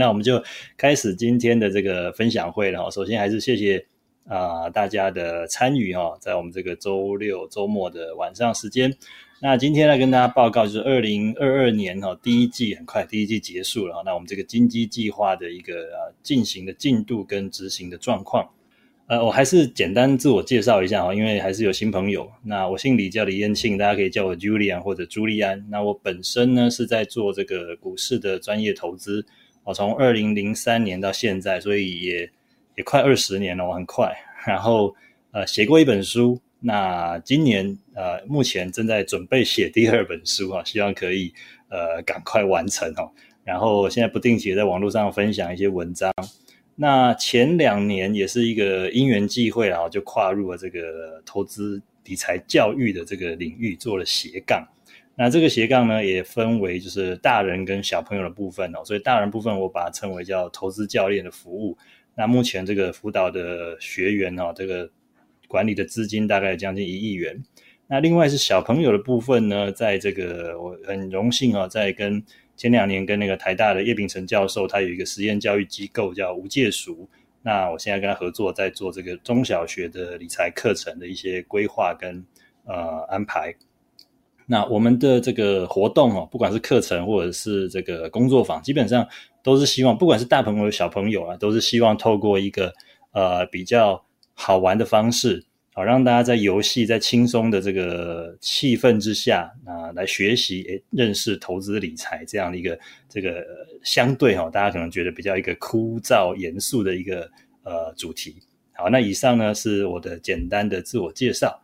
那我们就开始今天的这个分享会了。首先还是谢谢啊大家的参与哈，在我们这个周六周末的晚上时间。那今天来跟大家报告，就是二零二二年哈第一季很快第一季结束了，那我们这个金鸡计划的一个啊进行的进度跟执行的状况。呃，我还是简单自我介绍一下哈，因为还是有新朋友。那我姓李，叫李彦庆，大家可以叫我 Julian 或者朱利安。那我本身呢是在做这个股市的专业投资，我从二零零三年到现在，所以也也快二十年了，我很快。然后呃写过一本书，那今年呃目前正在准备写第二本书啊，希望可以呃赶快完成哦。然后现在不定期在网络上分享一些文章。那前两年也是一个因缘际会啊，就跨入了这个投资理财教育的这个领域，做了斜杠。那这个斜杠呢，也分为就是大人跟小朋友的部分哦。所以大人部分我把它称为叫投资教练的服务。那目前这个辅导的学员哦，这个管理的资金大概将近一亿元。那另外是小朋友的部分呢，在这个我很荣幸啊，在跟前两年跟那个台大的叶秉成教授，他有一个实验教育机构叫无界塾。那我现在跟他合作，在做这个中小学的理财课程的一些规划跟呃安排。那我们的这个活动哦，不管是课程或者是这个工作坊，基本上都是希望，不管是大朋友小朋友啊，都是希望透过一个呃比较好玩的方式。好，让大家在游戏在轻松的这个气氛之下啊，来学习诶，认识投资理财这样的一个这个相对哈，大家可能觉得比较一个枯燥严肃的一个呃主题。好，那以上呢是我的简单的自我介绍。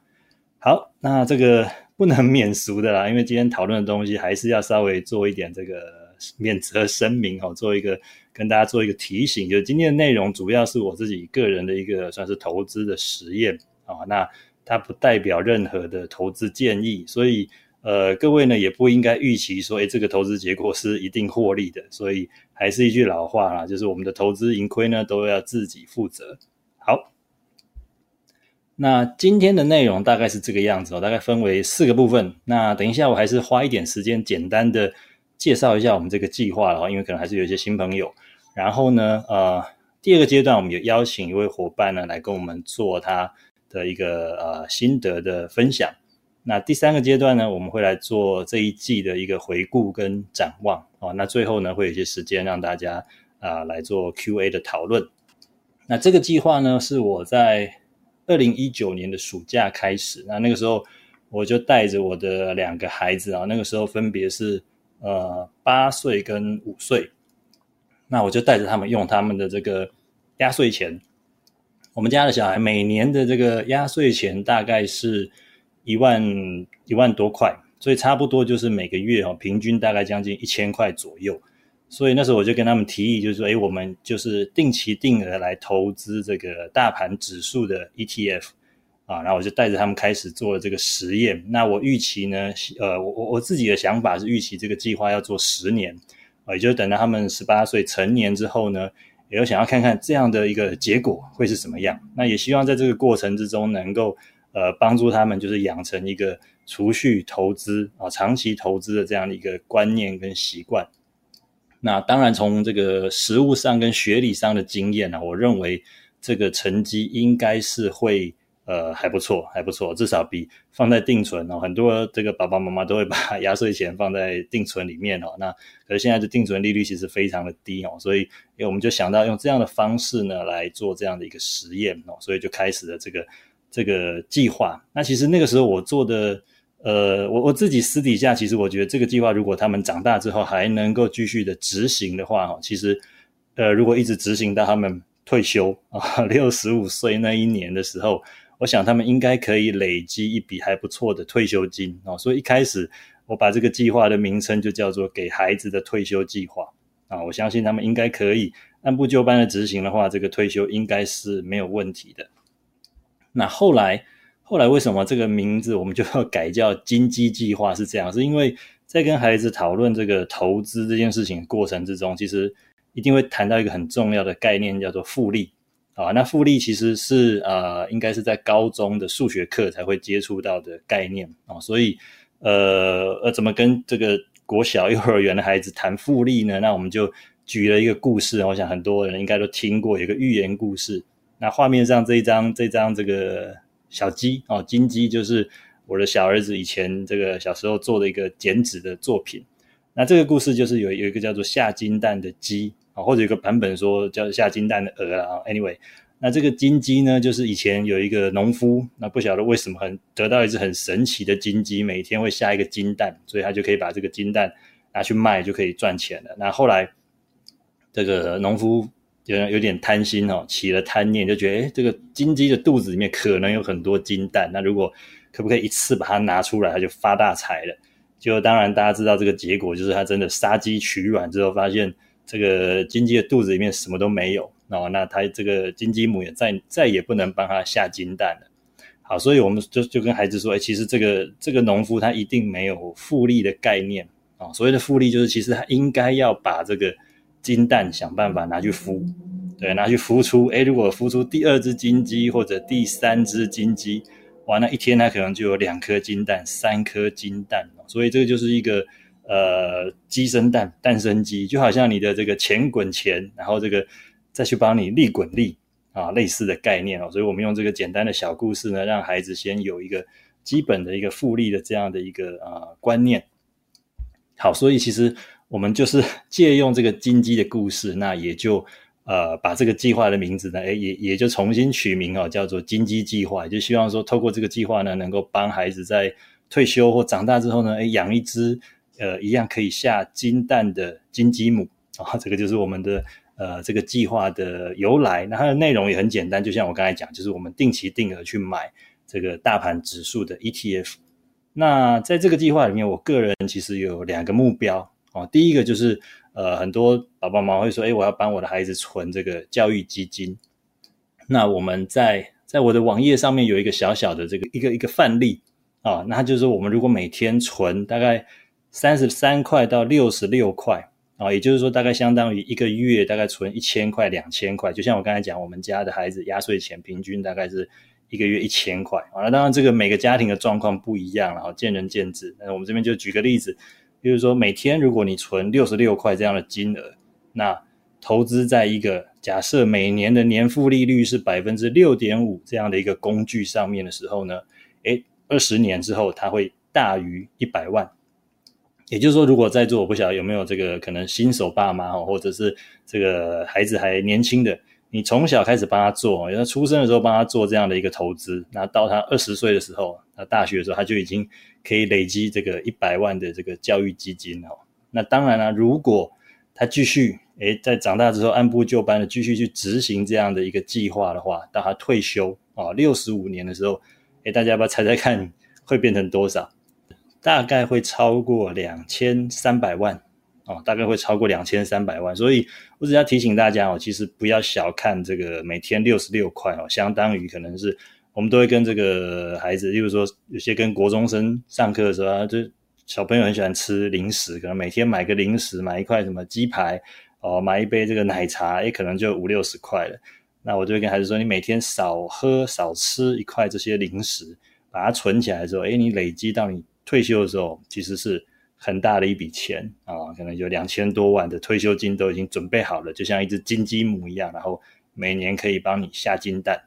好，那这个不能免俗的啦，因为今天讨论的东西还是要稍微做一点这个免责声明哈，做一个跟大家做一个提醒，就是今天的内容主要是我自己个人的一个算是投资的实验。啊，那它不代表任何的投资建议，所以呃，各位呢也不应该预期说，哎，这个投资结果是一定获利的。所以还是一句老话啦，就是我们的投资盈亏呢都要自己负责。那今天的内容大概是这个样子哦，大概分为四个部分。那等一下我还是花一点时间简单的介绍一下我们这个计划了，因为可能还是有一些新朋友。然后呢，呃，第二个阶段我们有邀请一位伙伴呢来跟我们做他。的一个呃心得的分享。那第三个阶段呢，我们会来做这一季的一个回顾跟展望哦。那最后呢，会有一些时间让大家啊来做 Q&A 的讨论。那这个计划呢，是我在二零一九年的暑假开始。那那个时候，我就带着我的两个孩子啊，那个时候分别是呃八岁跟五岁。那我就带着他们用他们的这个压岁钱。我们家的小孩每年的这个压岁钱大概是一万一万多块，所以差不多就是每个月哦，平均大概将近一千块左右。所以那时候我就跟他们提议，就是说，哎，我们就是定期定额来投资这个大盘指数的 ETF 啊。然后我就带着他们开始做了这个实验。那我预期呢，呃，我我我自己的想法是预期这个计划要做十年啊，也就是等到他们十八岁成年之后呢。也有想要看看这样的一个结果会是什么样，那也希望在这个过程之中能够呃帮助他们，就是养成一个储蓄投资啊长期投资的这样的一个观念跟习惯。那当然从这个实物上跟学理上的经验呢，我认为这个成绩应该是会。呃，还不错，还不错，至少比放在定存哦。很多这个爸爸妈妈都会把 压岁钱放在定存里面哦。那可是现在的定存利率其实非常的低哦，所以因为我们就想到用这样的方式呢来做这样的一个实验哦，所以就开始了这个这个计划。那其实那个时候我做的，呃，我我自己私底下其实我觉得这个计划如果他们长大之后还能够继续的执行的话哦，其实呃如果一直执行到他们退休啊六十五岁那一年的时候。我想他们应该可以累积一笔还不错的退休金哦，所以一开始我把这个计划的名称就叫做“给孩子的退休计划”啊，我相信他们应该可以按部就班的执行的话，这个退休应该是没有问题的。那后来后来为什么这个名字我们就要改叫“金鸡计划”？是这样，是因为在跟孩子讨论这个投资这件事情过程之中，其实一定会谈到一个很重要的概念，叫做复利。啊，那复利其实是呃，应该是在高中的数学课才会接触到的概念啊，所以呃呃，怎么跟这个国小幼儿园的孩子谈复利呢？那我们就举了一个故事，我想很多人应该都听过，有一个寓言故事。那画面上这一张这张这个小鸡哦，金鸡就是我的小儿子以前这个小时候做的一个剪纸的作品。那这个故事就是有有一个叫做下金蛋的鸡啊，或者有个版本说叫下金蛋的鹅啊。Anyway。那这个金鸡呢，就是以前有一个农夫，那不晓得为什么很得到一只很神奇的金鸡，每天会下一个金蛋，所以他就可以把这个金蛋拿去卖，就可以赚钱了。那后来这个农夫有有点贪心哦，起了贪念，就觉得诶这个金鸡的肚子里面可能有很多金蛋，那如果可不可以一次把它拿出来，他就发大财了。就当然大家知道这个结果，就是他真的杀鸡取卵之后，发现这个金鸡的肚子里面什么都没有。哦，那他这个金鸡母也再再也不能帮他下金蛋了。好，所以我们就就跟孩子说，哎，其实这个这个农夫他一定没有复利的概念啊。所谓的复利，就是其实他应该要把这个金蛋想办法拿去孵，对，拿去孵出。哎，如果孵出第二只金鸡或者第三只金鸡，哇，那一天它可能就有两颗金蛋、三颗金蛋。所以这个就是一个呃鸡生蛋，蛋生鸡，就好像你的这个钱滚钱，然后这个。再去帮你利滚利啊，类似的概念哦，所以我们用这个简单的小故事呢，让孩子先有一个基本的一个复利的这样的一个呃观念。好，所以其实我们就是 借用这个金鸡的故事，那也就呃把这个计划的名字呢，哎也也就重新取名哦，叫做金鸡计划，就希望说透过这个计划呢，能够帮孩子在退休或长大之后呢，哎养一只呃一样可以下金蛋的金鸡母啊，这个就是我们的。呃，这个计划的由来，那它的内容也很简单，就像我刚才讲，就是我们定期定额去买这个大盘指数的 ETF。那在这个计划里面，我个人其实有两个目标哦。第一个就是，呃，很多爸爸妈妈会说，哎，我要帮我的孩子存这个教育基金。那我们在在我的网页上面有一个小小的这个一个一个范例啊，那就是我们如果每天存大概三十三块到六十六块。啊，也就是说，大概相当于一个月大概存一千块、两千块。就像我刚才讲，我们家的孩子压岁钱平均大概是一个月一千块。啊，那当然这个每个家庭的状况不一样，然后见仁见智。那我们这边就举个例子，比如说每天如果你存六十六块这样的金额，那投资在一个假设每年的年复利率是百分之六点五这样的一个工具上面的时候呢，诶，二十年之后它会大于一百万。也就是说，如果在座我不晓得有没有这个可能新手爸妈哦，或者是这个孩子还年轻的，你从小开始帮他做，因为出生的时候帮他做这样的一个投资，那到他二十岁的时候，他大学的时候他就已经可以累积这个一百万的这个教育基金哦。那当然了，如果他继续诶在长大之后按部就班的继续去执行这样的一个计划的话，到他退休啊六十五年的时候，诶大家要不要猜猜看会变成多少？大概会超过两千三百万哦，大概会超过两千三百万，所以我只要提醒大家哦，其实不要小看这个每天六十六块哦，相当于可能是我们都会跟这个孩子，例如说有些跟国中生上课的时候啊，就小朋友很喜欢吃零食，可能每天买个零食，买一块什么鸡排哦，买一杯这个奶茶，也可能就五六十块了。那我就会跟孩子说，你每天少喝少吃一块这些零食，把它存起来的时候，哎，你累积到你。退休的时候其实是很大的一笔钱啊，可能有两千多万的退休金都已经准备好了，就像一只金鸡母一样，然后每年可以帮你下金蛋。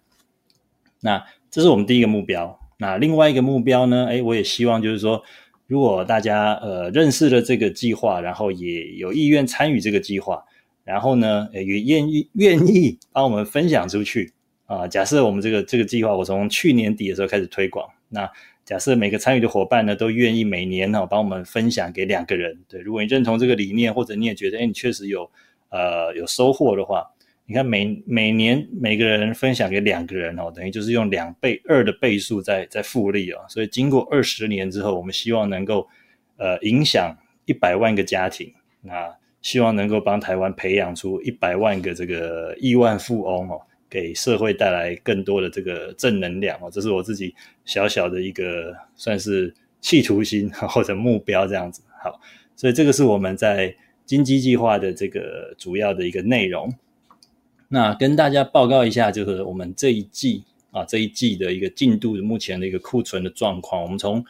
那这是我们第一个目标。那另外一个目标呢？哎，我也希望就是说，如果大家呃认识了这个计划，然后也有意愿参与这个计划，然后呢也愿意愿意帮我们分享出去啊。假设我们这个这个计划，我从去年底的时候开始推广，那。假设每个参与的伙伴呢，都愿意每年呢帮我们分享给两个人，对，如果你认同这个理念，或者你也觉得，哎，你确实有呃有收获的话，你看每每年每个人分享给两个人哦，等于就是用两倍二的倍数在在复利哦，所以经过二十年之后，我们希望能够呃影响一百万个家庭，那希望能够帮台湾培养出一百万个这个亿万富翁哦。给社会带来更多的这个正能量哦，这是我自己小小的一个算是企图心或者目标这样子。好，所以这个是我们在金鸡计划的这个主要的一个内容。那跟大家报告一下，就是我们这一季啊这一季的一个进度，目前的一个库存的状况。我们从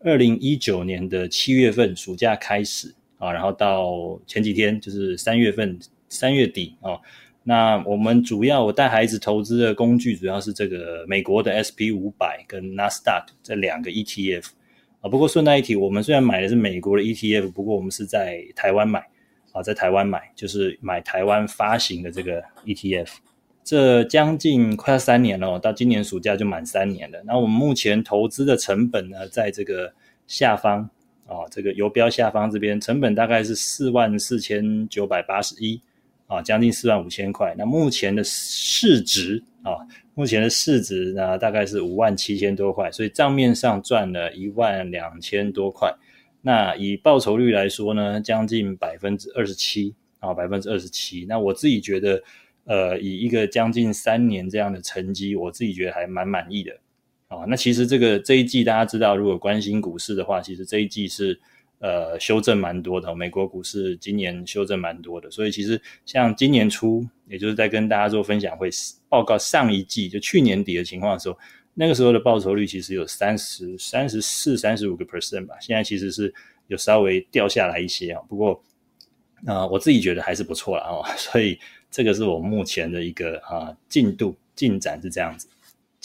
二零一九年的七月份暑假开始啊，然后到前几天就是三月份三月底哦。那我们主要我带孩子投资的工具主要是这个美国的 SP 五百跟 Nasdaq 这两个 ETF 啊。不过顺带一提，我们虽然买的是美国的 ETF，不过我们是在台湾买啊，在台湾买就是买台湾发行的这个 ETF。这将近快要三年了，到今年暑假就满三年了。那我们目前投资的成本呢，在这个下方啊，这个游标下方这边，成本大概是四万四千九百八十一。啊，将近四万五千块。那目前的市值啊，目前的市值呢，大概是五万七千多块。所以账面上赚了一万两千多块。那以报酬率来说呢，将近百分之二十七啊，百分之二十七。那我自己觉得，呃，以一个将近三年这样的成绩，我自己觉得还蛮满意的。啊，那其实这个这一季大家知道，如果关心股市的话，其实这一季是。呃，修正蛮多的，美国股市今年修正蛮多的，所以其实像今年初，也就是在跟大家做分享会报告上一季就去年底的情况的时候，那个时候的报酬率其实有三十三十四、三十五个 percent 吧，现在其实是有稍微掉下来一些啊，不过啊，我自己觉得还是不错了哦，所以这个是我目前的一个啊进度进展是这样子。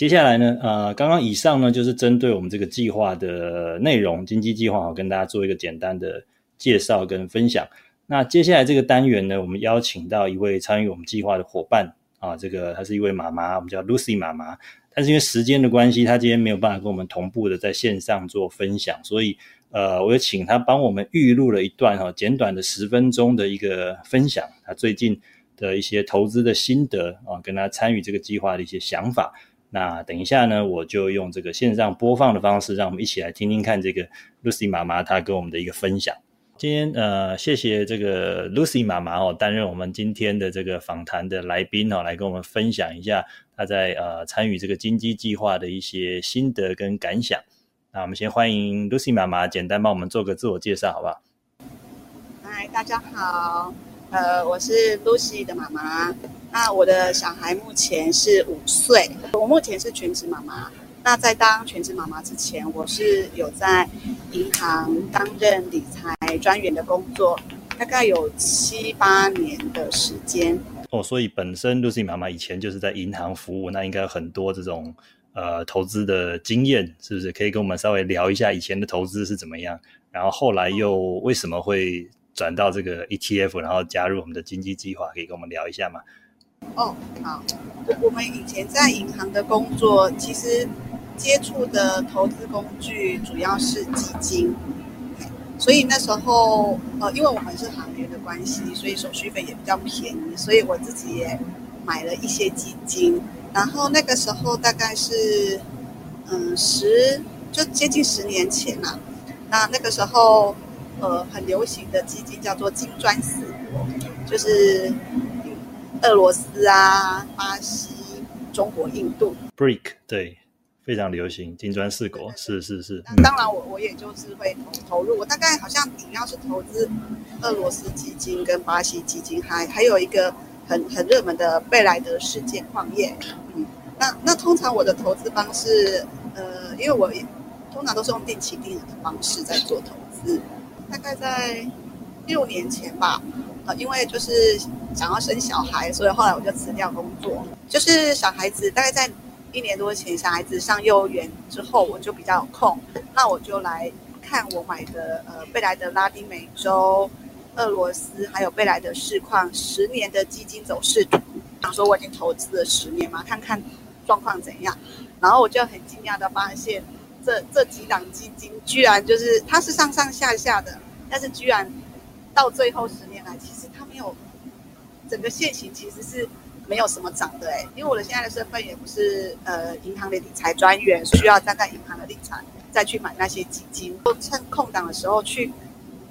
接下来呢，呃，刚刚以上呢，就是针对我们这个计划的内容，经济计划，我跟大家做一个简单的介绍跟分享。那接下来这个单元呢，我们邀请到一位参与我们计划的伙伴啊，这个她是一位妈妈，我们叫 Lucy 妈妈。但是因为时间的关系，她今天没有办法跟我们同步的在线上做分享，所以呃，我就请她帮我们预录了一段哈，简短的十分钟的一个分享，她最近的一些投资的心得啊，跟她参与这个计划的一些想法。那等一下呢，我就用这个线上播放的方式，让我们一起来听听看这个 Lucy 妈妈她跟我们的一个分享。今天呃，谢谢这个 Lucy 妈妈哦，担任我们今天的这个访谈的来宾哦，来跟我们分享一下她在呃参与这个金鸡计划的一些心得跟感想。那我们先欢迎 Lucy 妈妈，简单帮我们做个自我介绍，好不好？嗨，大家好，呃，我是 Lucy 的妈妈。那我的小孩目前是五岁，我目前是全职妈妈。那在当全职妈妈之前，我是有在银行担任理财专员的工作，大概有七八年的时间。哦，所以本身 Lucy 妈妈以前就是在银行服务，那应该很多这种呃投资的经验，是不是？可以跟我们稍微聊一下以前的投资是怎么样，然后后来又为什么会转到这个 ETF，然后加入我们的经济计划，可以跟我们聊一下吗？哦，好，我们以前在银行的工作，其实接触的投资工具主要是基金，所以那时候，呃，因为我们是行业的关系，所以手续费也比较便宜，所以我自己也买了一些基金。然后那个时候大概是，嗯，十就接近十年前了。那那个时候，呃，很流行的基金叫做金砖四国，就是。俄罗斯啊，巴西、中国、印度，Break 对，非常流行，金砖四国，是是是。那当然，我我也就是会投投入，我大概好像主要是投资俄罗斯基金跟巴西基金，还还有一个很很热门的贝莱德世界矿业。嗯，那那通常我的投资方式，呃，因为我通常都是用定期定额的方式在做投资，大概在六年前吧。因为就是想要生小孩，所以后来我就辞掉工作。就是小孩子大概在一年多前，小孩子上幼儿园之后，我就比较有空，那我就来看我买的呃贝莱德拉丁美洲、俄罗斯还有贝莱德市况十年的基金走势图。想说我已经投资了十年嘛，看看状况怎样。然后我就很惊讶的发现，这这几档基金居然就是它是上上下下的，但是居然。到最后十年来，其实它没有整个现行其实是没有什么涨的哎，因为我的现在的身份也不是呃银行的理财专员，需要站在银行的立场再去买那些基金，就趁空档的时候去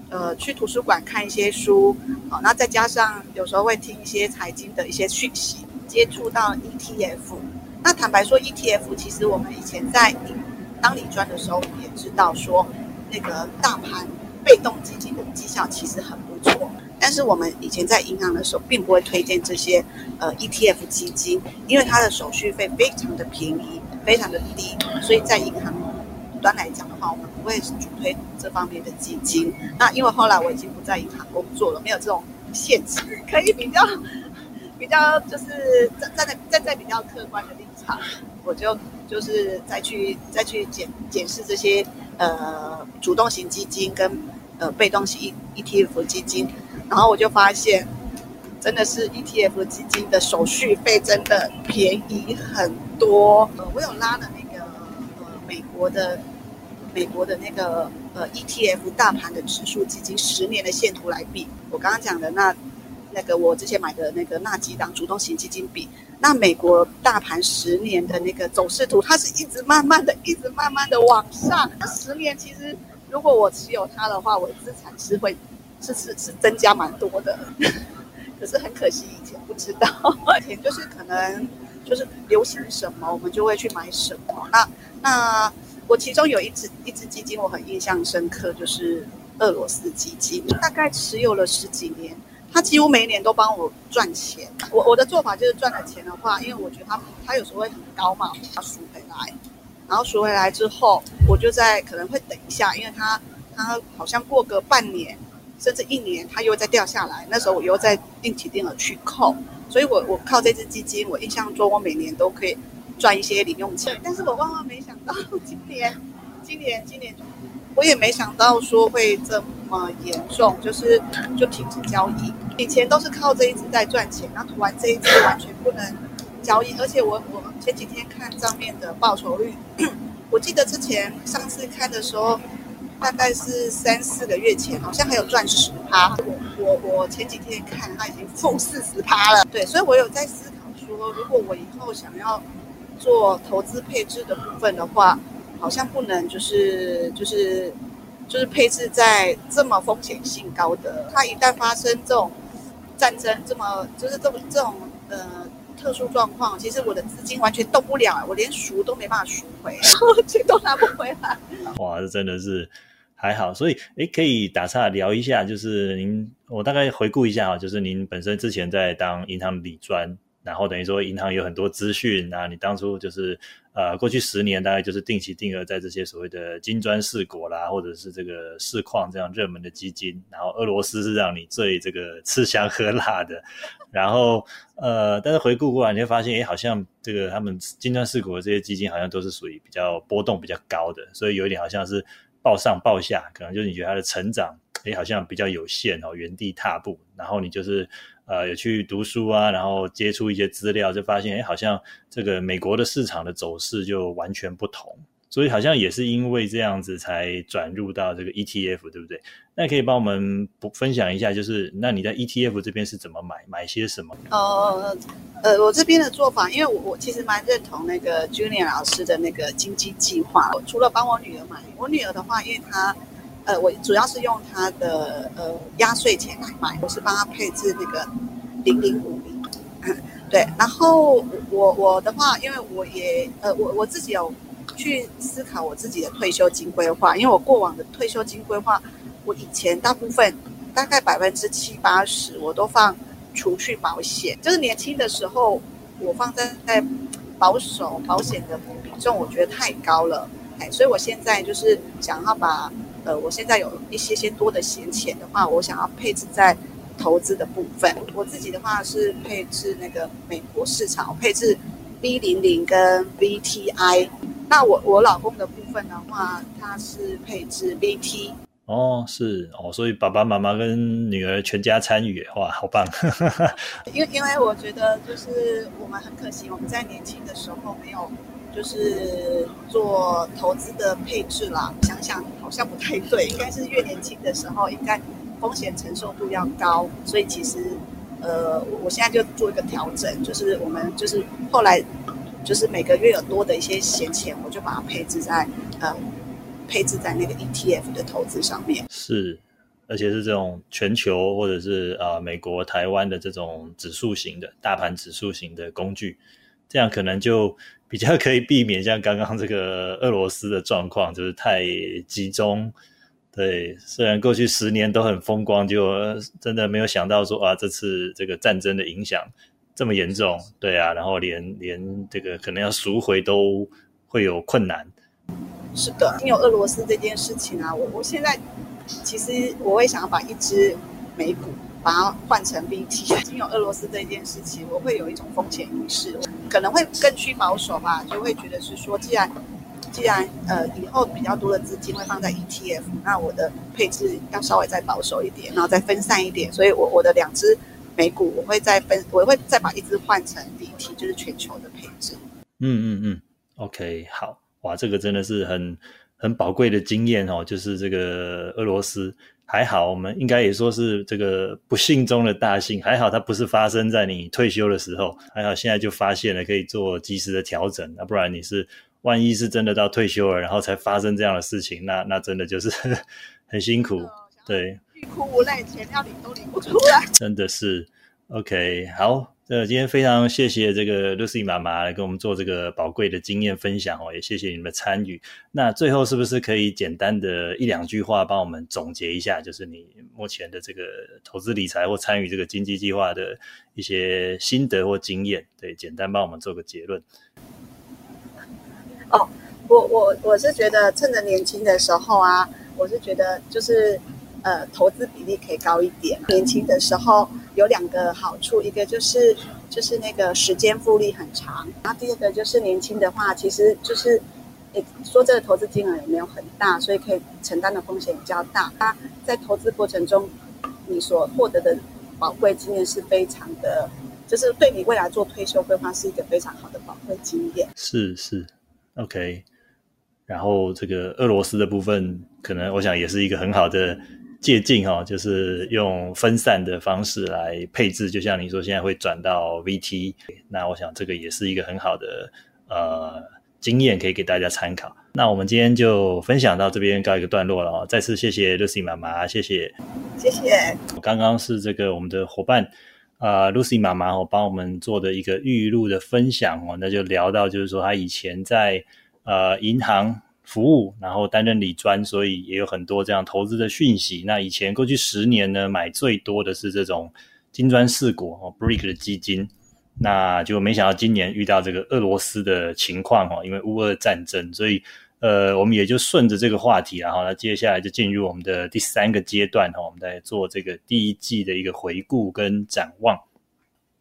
呃去图书馆看一些书，好，那再加上有时候会听一些财经的一些讯息，接触到 ETF。那坦白说，ETF 其实我们以前在当理专的时候我们也知道说那个大盘。被动基金的绩效其实很不错，但是我们以前在银行的时候，并不会推荐这些呃 ETF 基金，因为它的手续费非常的便宜，非常的低，所以在银行端来讲的话，我们不会主推这方面的基金。那因为后来我已经不在银行工作了，没有这种限制，可以比较 比较就是站站在站在比较客观的立场，我就就是再去再去检检视这些呃主动型基金跟呃被动型 E ETF 基金，然后我就发现真的是 E T F 基金的手续费真的便宜很多。呃，我有拉了那个呃美国的。美国的那个呃 ETF 大盘的指数基金十年的线图来比，我刚刚讲的那那个我之前买的那个纳几档主动型基金比，那美国大盘十年的那个走势图，它是一直慢慢的、一直慢慢的往上。那十年其实如果我持有它的话，我的资产是会是是是增加蛮多的。可是很可惜以前不知道，以前就是可能就是流行什么，我们就会去买什么。那那。我其中有一只一只基金，我很印象深刻，就是俄罗斯基金，大概持有了十几年，他几乎每一年都帮我赚钱。我我的做法就是赚了钱的话，因为我觉得他他有时候会很高嘛，它赎回来，然后赎回来之后，我就在可能会等一下，因为他他好像过个半年甚至一年，他又再掉下来，那时候我又在定期定额去扣，所以我我靠这只基金，我印象中我每年都可以。赚一些零用钱，但是我万万没想到今年，今年，今年，我也没想到说会这么严重，就是就停止交易。以前都是靠这一支在赚钱，然后突然这一支完全不能交易，而且我我前几天看账面的报酬率，我记得之前上次看的时候，大概是三四个月前，好像还有赚十趴。我我我前几天看它已经负四十趴了。对，所以我有在思考说，如果我以后想要。做投资配置的部分的话，好像不能就是就是就是配置在这么风险性高的。它一旦发生这种战争，这么就是这么这种呃特殊状况，其实我的资金完全动不了，我连赎都没办法赎回，钱都拿不回来。哇，这真的是还好。所以，诶，可以打岔聊一下，就是您，我大概回顾一下啊，就是您本身之前在当银行理专。然后等于说，银行有很多资讯啊，你当初就是呃，过去十年大概就是定期定额在这些所谓的金砖四国啦，或者是这个市矿这样热门的基金。然后俄罗斯是让你最这个吃香喝辣的。然后呃，但是回顾过来，你会发现，哎，好像这个他们金砖四国的这些基金好像都是属于比较波动比较高的，所以有一点好像是暴上暴下，可能就是你觉得它的成长，哎，好像比较有限哦，原地踏步。然后你就是。呃，有去读书啊，然后接触一些资料，就发现，哎，好像这个美国的市场的走势就完全不同，所以好像也是因为这样子才转入到这个 ETF，对不对？那可以帮我们不分享一下，就是那你在 ETF 这边是怎么买，买些什么？呃呃，我这边的做法，因为我我其实蛮认同那个 Junior 老师的那个经济计划，除了帮我女儿买，我女儿的话，因为她。呃，我主要是用他的呃压岁钱来买，我是帮他配置那个零零五零，对。然后我我的话，因为我也呃我我自己有去思考我自己的退休金规划，因为我过往的退休金规划，我以前大部分大概百分之七八十我都放储蓄保险，就是年轻的时候我放在在保守保险的比重，我觉得太高了，哎，所以我现在就是想要把。呃，我现在有一些些多的闲钱的话，我想要配置在投资的部分。我自己的话是配置那个美国市场，配置 B 零零跟 VTI。那我我老公的部分的话，他是配置 VT。哦，是哦，所以爸爸妈妈跟女儿全家参与，哇，好棒！因为因为我觉得就是我们很可惜，我们在年轻的时候没有。就是做投资的配置啦，想想好像不太对，应该是越年轻的时候，应该风险承受度要高，所以其实，呃，我现在就做一个调整，就是我们就是后来就是每个月有多的一些闲钱，我就把它配置在呃配置在那个 ETF 的投资上面。是，而且是这种全球或者是呃美国、台湾的这种指数型的大盘指数型的工具，这样可能就。比较可以避免像刚刚这个俄罗斯的状况，就是太集中。对，虽然过去十年都很风光，就真的没有想到说啊，这次这个战争的影响这么严重。对啊，然后连连这个可能要赎回都会有困难。是的，因为俄罗斯这件事情啊，我我现在其实我会想要把一只美股把它换成 VT。经有俄罗斯这件事情，我会有一种风险意识，可能会更趋保守吧，就会觉得是说，既然既然呃以后比较多的资金会放在 ETF，那我的配置要稍微再保守一点，然后再分散一点，所以我我的两只美股我会再分，我会再把一只换成 VT，就是全球的配置。嗯嗯嗯，OK，好，哇，这个真的是很很宝贵的经验哦，就是这个俄罗斯。还好，我们应该也说是这个不幸中的大幸。还好它不是发生在你退休的时候，还好现在就发现了，可以做及时的调整。那不然你是万一是真的到退休了，然后才发生这样的事情，那那真的就是 很辛苦。对，欲哭无泪，钱要领都领不出来。真的是，OK，好。呃，今天非常谢谢这个 Lucy 妈妈来跟我们做这个宝贵的经验分享哦，也谢谢你们的参与。那最后是不是可以简单的一两句话帮我们总结一下，就是你目前的这个投资理财或参与这个经济计划的一些心得或经验？对，简单帮我们做个结论。哦，我我我是觉得趁着年轻的时候啊，我是觉得就是呃投资比例可以高一点，年轻的时候。有两个好处，一个就是就是那个时间复利很长，然后第二个就是年轻的话，其实就是诶说这个投资金额也没有很大，所以可以承担的风险比较大。那在投资过程中，你所获得的宝贵经验是非常的，就是对你未来做退休规划是一个非常好的宝贵经验。是是，OK。然后这个俄罗斯的部分，可能我想也是一个很好的。借镜哈，就是用分散的方式来配置，就像你说现在会转到 VT，那我想这个也是一个很好的呃经验，可以给大家参考。那我们今天就分享到这边告一个段落了哦。再次谢谢 Lucy 妈妈，谢谢，谢谢。刚刚是这个我们的伙伴啊，Lucy 妈妈哦，帮我们做的一个预录的分享哦，那就聊到就是说她以前在呃银行。服务，然后担任理专，所以也有很多这样投资的讯息。那以前过去十年呢，买最多的是这种金砖四国哦，BRIC 的基金。那就没想到今年遇到这个俄罗斯的情况哈，因为乌俄战争，所以呃，我们也就顺着这个话题，然后那接下来就进入我们的第三个阶段哈，我们在做这个第一季的一个回顾跟展望。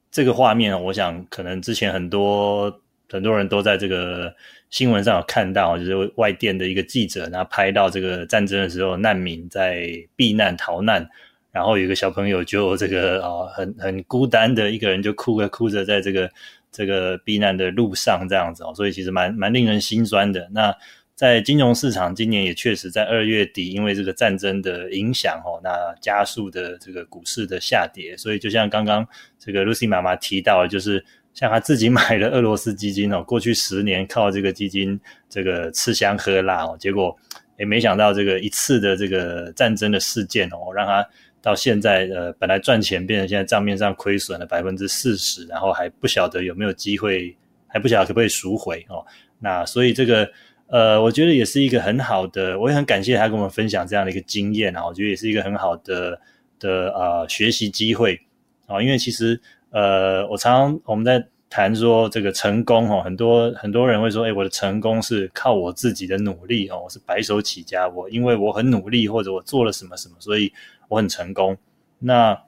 这个画面，我想可能之前很多很多人都在这个。新闻上有看到，就是外电的一个记者，然后拍到这个战争的时候，难民在避难逃难，然后有一个小朋友就这个啊，很很孤单的一个人，就哭着哭着在这个这个避难的路上这样子哦，所以其实蛮蛮令人心酸的。那在金融市场，今年也确实在二月底，因为这个战争的影响哦，那加速的这个股市的下跌，所以就像刚刚这个 Lucy 妈妈提到，就是。像他自己买了俄罗斯基金哦，过去十年靠这个基金这个吃香喝辣哦，结果也没想到这个一次的这个战争的事件哦，让他到现在呃本来赚钱变成现在账面上亏损了百分之四十，然后还不晓得有没有机会，还不晓得可不可以赎回哦。那所以这个呃，我觉得也是一个很好的，我也很感谢他跟我们分享这样的一个经验啊，我觉得也是一个很好的的呃学习机会啊，因为其实。呃，我常常我们在谈说这个成功哦，很多很多人会说，哎，我的成功是靠我自己的努力哦，我是白手起家，我因为我很努力或者我做了什么什么，所以我很成功。那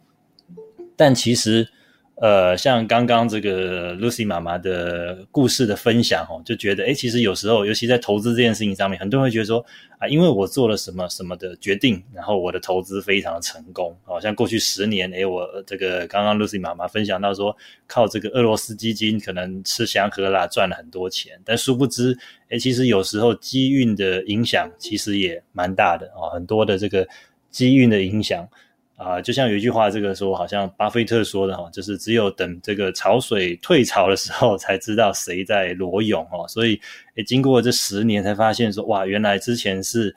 但其实。呃，像刚刚这个 Lucy 妈妈的故事的分享哦，就觉得哎，其实有时候，尤其在投资这件事情上面，很多人会觉得说啊，因为我做了什么什么的决定，然后我的投资非常成功。好像过去十年，哎，我这个刚刚 Lucy 妈妈分享到说，靠这个俄罗斯基金可能吃香喝辣赚了很多钱，但殊不知，哎，其实有时候机运的影响其实也蛮大的啊，很多的这个机运的影响。啊，就像有一句话，这个说好像巴菲特说的哈，就是只有等这个潮水退潮的时候，才知道谁在裸泳哦。所以，诶，经过这十年，才发现说，哇，原来之前是，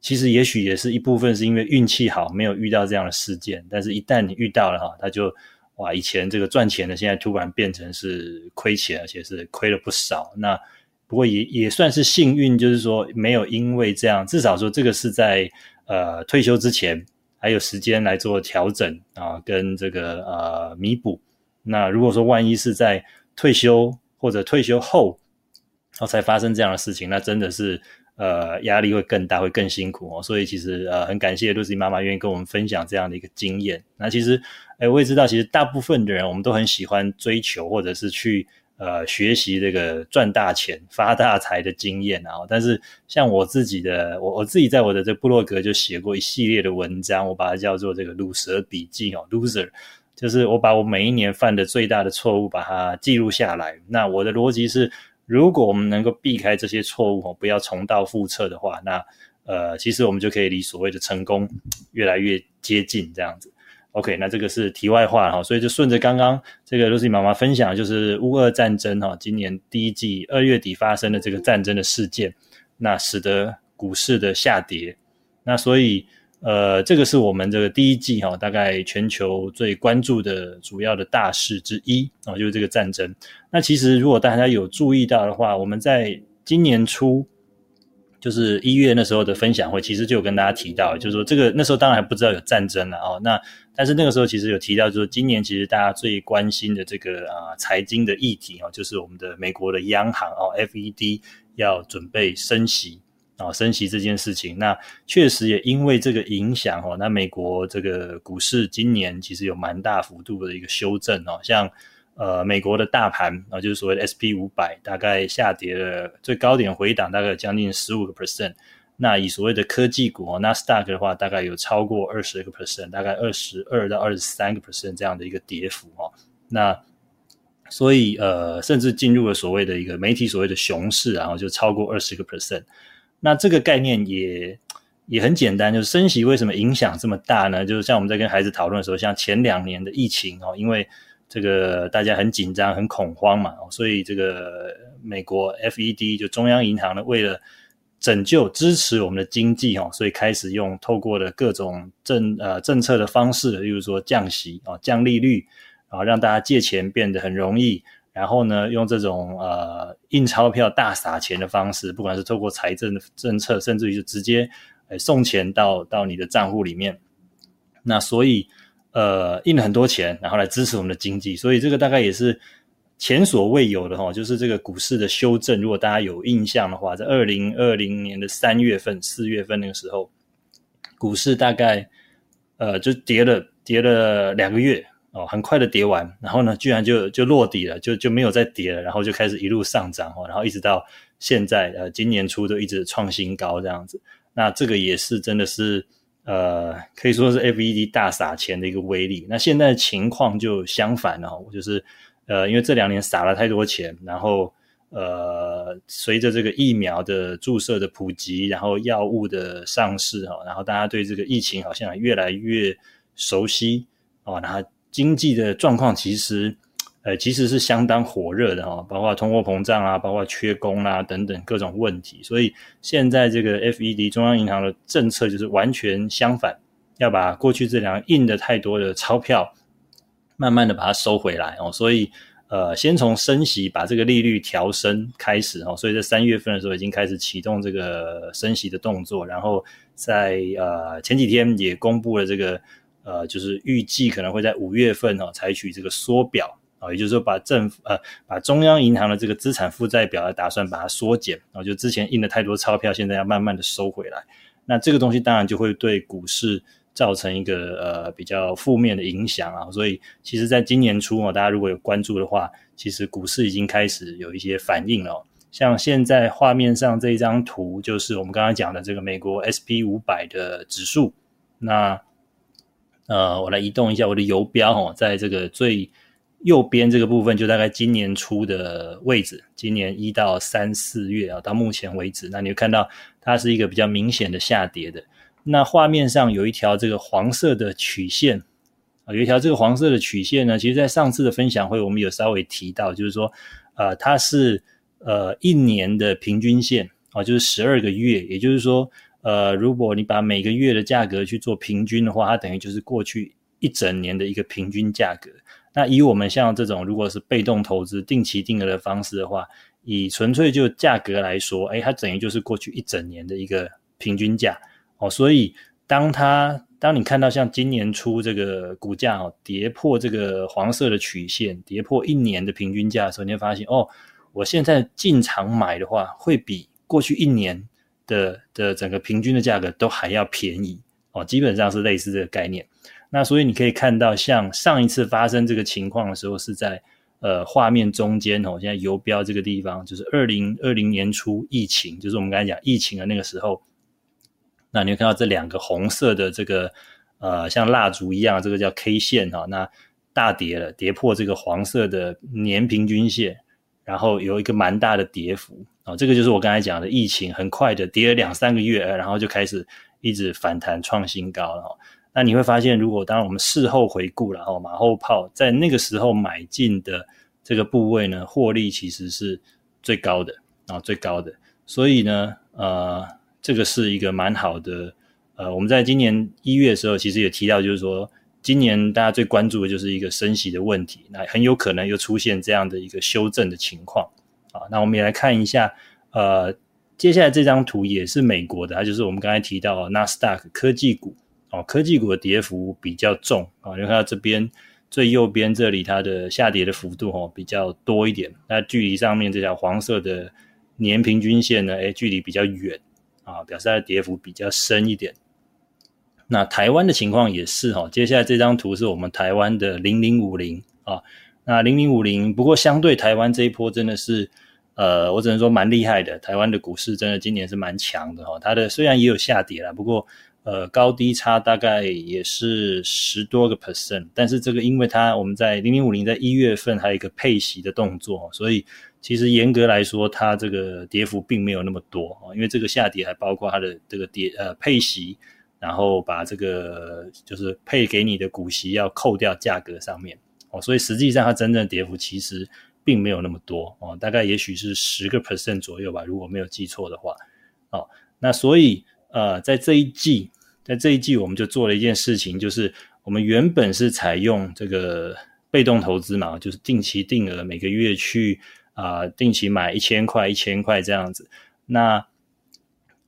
其实也许也是一部分是因为运气好，没有遇到这样的事件。但是，一旦你遇到了哈，他就哇，以前这个赚钱的，现在突然变成是亏钱，而且是亏了不少。那不过也也算是幸运，就是说没有因为这样，至少说这个是在呃退休之前。还有时间来做调整啊，跟这个呃弥补。那如果说万一是在退休或者退休后，后才发生这样的事情，那真的是呃压力会更大，会更辛苦哦。所以其实呃很感谢 Lucy 妈妈愿意跟我们分享这样的一个经验。那其实哎我也知道，其实大部分的人我们都很喜欢追求或者是去。呃，学习这个赚大钱、发大财的经验啊，但是像我自己的，我我自己在我的这部落格就写过一系列的文章，我把它叫做这个“卤蛇笔记”哦，loser，就是我把我每一年犯的最大的错误把它记录下来。那我的逻辑是，如果我们能够避开这些错误哦，不要重蹈覆辙的话，那呃，其实我们就可以离所谓的成功越来越接近这样子。OK，那这个是题外话哈，所以就顺着刚刚这个 Lucy 妈妈分享，就是乌俄战争哈，今年第一季二月底发生的这个战争的事件，那使得股市的下跌，那所以呃，这个是我们这个第一季哈，大概全球最关注的主要的大事之一啊，就是这个战争。那其实如果大家有注意到的话，我们在今年初。就是一月那时候的分享会，其实就有跟大家提到，就是说这个那时候当然还不知道有战争了哦。那但是那个时候其实有提到，就是今年其实大家最关心的这个啊财经的议题哦，就是我们的美国的央行哦，FED 要准备升息啊，升息这件事情。那确实也因为这个影响哦，那美国这个股市今年其实有蛮大幅度的一个修正哦，像。呃，美国的大盘啊，就是所谓的 S P 五百，大概下跌了最高点回档大概将近十五个 percent。那以所谓的科技股哦，纳斯达克的话，大概有超过二十个 percent，大概二十二到二十三个 percent 这样的一个跌幅哦。那所以呃，甚至进入了所谓的一个媒体所谓的熊市，然后就超过二十个 percent。那这个概念也也很简单，就是升息为什么影响这么大呢？就是像我们在跟孩子讨论的时候，像前两年的疫情哦，因为这个大家很紧张、很恐慌嘛，所以这个美国 FED 就中央银行呢，为了拯救、支持我们的经济哈，所以开始用透过的各种政呃政策的方式，例如说降息啊、降利率啊，让大家借钱变得很容易，然后呢，用这种呃印钞票大撒钱的方式，不管是透过财政政策，甚至于就直接送钱到到你的账户里面，那所以。呃，印了很多钱，然后来支持我们的经济，所以这个大概也是前所未有的哈。就是这个股市的修正，如果大家有印象的话，在二零二零年的三月份、四月份那个时候，股市大概呃就跌了跌了两个月哦，很快的跌完，然后呢，居然就就落底了，就就没有再跌了，然后就开始一路上涨哦，然后一直到现在呃，今年初都一直创新高这样子。那这个也是真的是。呃，可以说是 FED 大撒钱的一个威力。那现在的情况就相反了，就是呃，因为这两年撒了太多钱，然后呃，随着这个疫苗的注射的普及，然后药物的上市哈，然后大家对这个疫情好像越来越熟悉哦，然后经济的状况其实。呃，其实是相当火热的哈，包括通货膨胀啊，包括缺工啊等等各种问题，所以现在这个 FED 中央银行的政策就是完全相反，要把过去这两印的太多的钞票，慢慢的把它收回来哦，所以呃，先从升息把这个利率调升开始哦，所以在三月份的时候已经开始启动这个升息的动作，然后在呃前几天也公布了这个呃，就是预计可能会在五月份哦采取这个缩表。啊，也就是说，把政府呃，把中央银行的这个资产负债表打算把它缩减，然后就之前印了太多钞票，现在要慢慢的收回来。那这个东西当然就会对股市造成一个呃比较负面的影响啊。所以，其实在今年初啊，大家如果有关注的话，其实股市已经开始有一些反应了。像现在画面上这一张图，就是我们刚刚讲的这个美国 S P 五百的指数。那呃，我来移动一下我的游标哦，在这个最。右边这个部分就大概今年初的位置，今年一到三四月啊，到目前为止，那你会看到它是一个比较明显的下跌的。那画面上有一条这个黄色的曲线啊，有一条这个黄色的曲线呢，其实在上次的分享会我们有稍微提到，就是说，呃，它是呃一年的平均线啊，就是十二个月，也就是说，呃，如果你把每个月的价格去做平均的话，它等于就是过去一整年的一个平均价格。那以我们像这种如果是被动投资、定期定额的方式的话，以纯粹就价格来说，哎，它等于就是过去一整年的一个平均价哦。所以，当它当你看到像今年初这个股价哦跌破这个黄色的曲线，跌破一年的平均价的时候，你会发现哦，我现在进场买的话，会比过去一年的的整个平均的价格都还要便宜哦，基本上是类似这个概念。那所以你可以看到，像上一次发生这个情况的时候，是在呃画面中间哦，现在游标这个地方就是二零二零年初疫情，就是我们刚才讲疫情的那个时候。那你会看到这两个红色的这个呃像蜡烛一样，这个叫 K 线哈，那大跌了，跌破这个黄色的年平均线，然后有一个蛮大的跌幅啊，这个就是我刚才讲的疫情很快的跌了两三个月，然后就开始一直反弹创新高了。那你会发现，如果当我们事后回顾然后马后炮在那个时候买进的这个部位呢，获利其实是最高的啊，最高的。所以呢，呃，这个是一个蛮好的。呃，我们在今年一月的时候，其实也提到，就是说，今年大家最关注的就是一个升息的问题，那很有可能又出现这样的一个修正的情况啊。那我们也来看一下，呃，接下来这张图也是美国的，它就是我们刚才提到纳斯达克科技股。哦，科技股的跌幅比较重啊，你看到这边最右边这里，它的下跌的幅度哦比较多一点。那距离上面这条黄色的年平均线呢，哎，距离比较远啊，表示它的跌幅比较深一点。那台湾的情况也是哈，接下来这张图是我们台湾的零零五零啊，那零零五零不过相对台湾这一波真的是，呃，我只能说蛮厉害的，台湾的股市真的今年是蛮强的哈，它的虽然也有下跌了，不过。呃，高低差大概也是十多个 percent，但是这个因为它我们在零零五零在一月份还有一个配息的动作，所以其实严格来说，它这个跌幅并没有那么多啊，因为这个下跌还包括它的这个跌呃配息，然后把这个就是配给你的股息要扣掉价格上面哦，所以实际上它真正的跌幅其实并没有那么多哦，大概也许是十个 percent 左右吧，如果没有记错的话哦，那所以呃在这一季。在这一季，我们就做了一件事情，就是我们原本是采用这个被动投资嘛，就是定期定额，每个月去啊定期买一千块、一千块这样子。那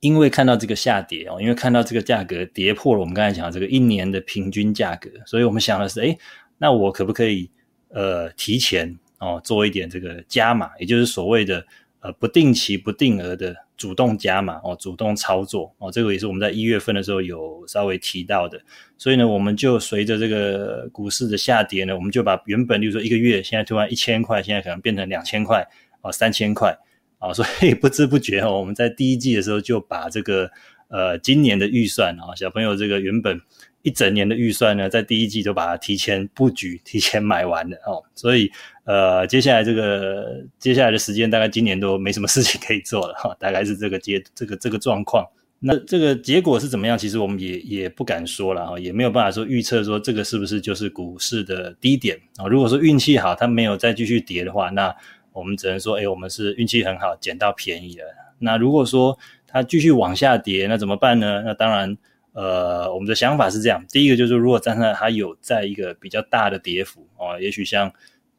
因为看到这个下跌哦，因为看到这个价格跌破了我们刚才讲的这个一年的平均价格，所以我们想的是，哎，那我可不可以呃提前哦做一点这个加码，也就是所谓的呃不定期不定额的。主动加码哦，主动操作哦，这个也是我们在一月份的时候有稍微提到的。所以呢，我们就随着这个股市的下跌呢，我们就把原本，比如说一个月现在突然一千块，现在可能变成两千块哦，三千块啊，所以不知不觉哦，我们在第一季的时候就把这个呃今年的预算啊，小朋友这个原本。一整年的预算呢，在第一季就把它提前布局、提前买完了哦，所以呃，接下来这个接下来的时间，大概今年都没什么事情可以做了哈，大概是这个阶这个这个状况。那这个结果是怎么样？其实我们也也不敢说了哈，也没有办法说预测说这个是不是就是股市的低点啊？如果说运气好，它没有再继续跌的话，那我们只能说，哎，我们是运气很好，捡到便宜了。那如果说它继续往下跌，那怎么办呢？那当然。呃，我们的想法是这样：第一个就是，如果站在它有在一个比较大的跌幅啊，也许像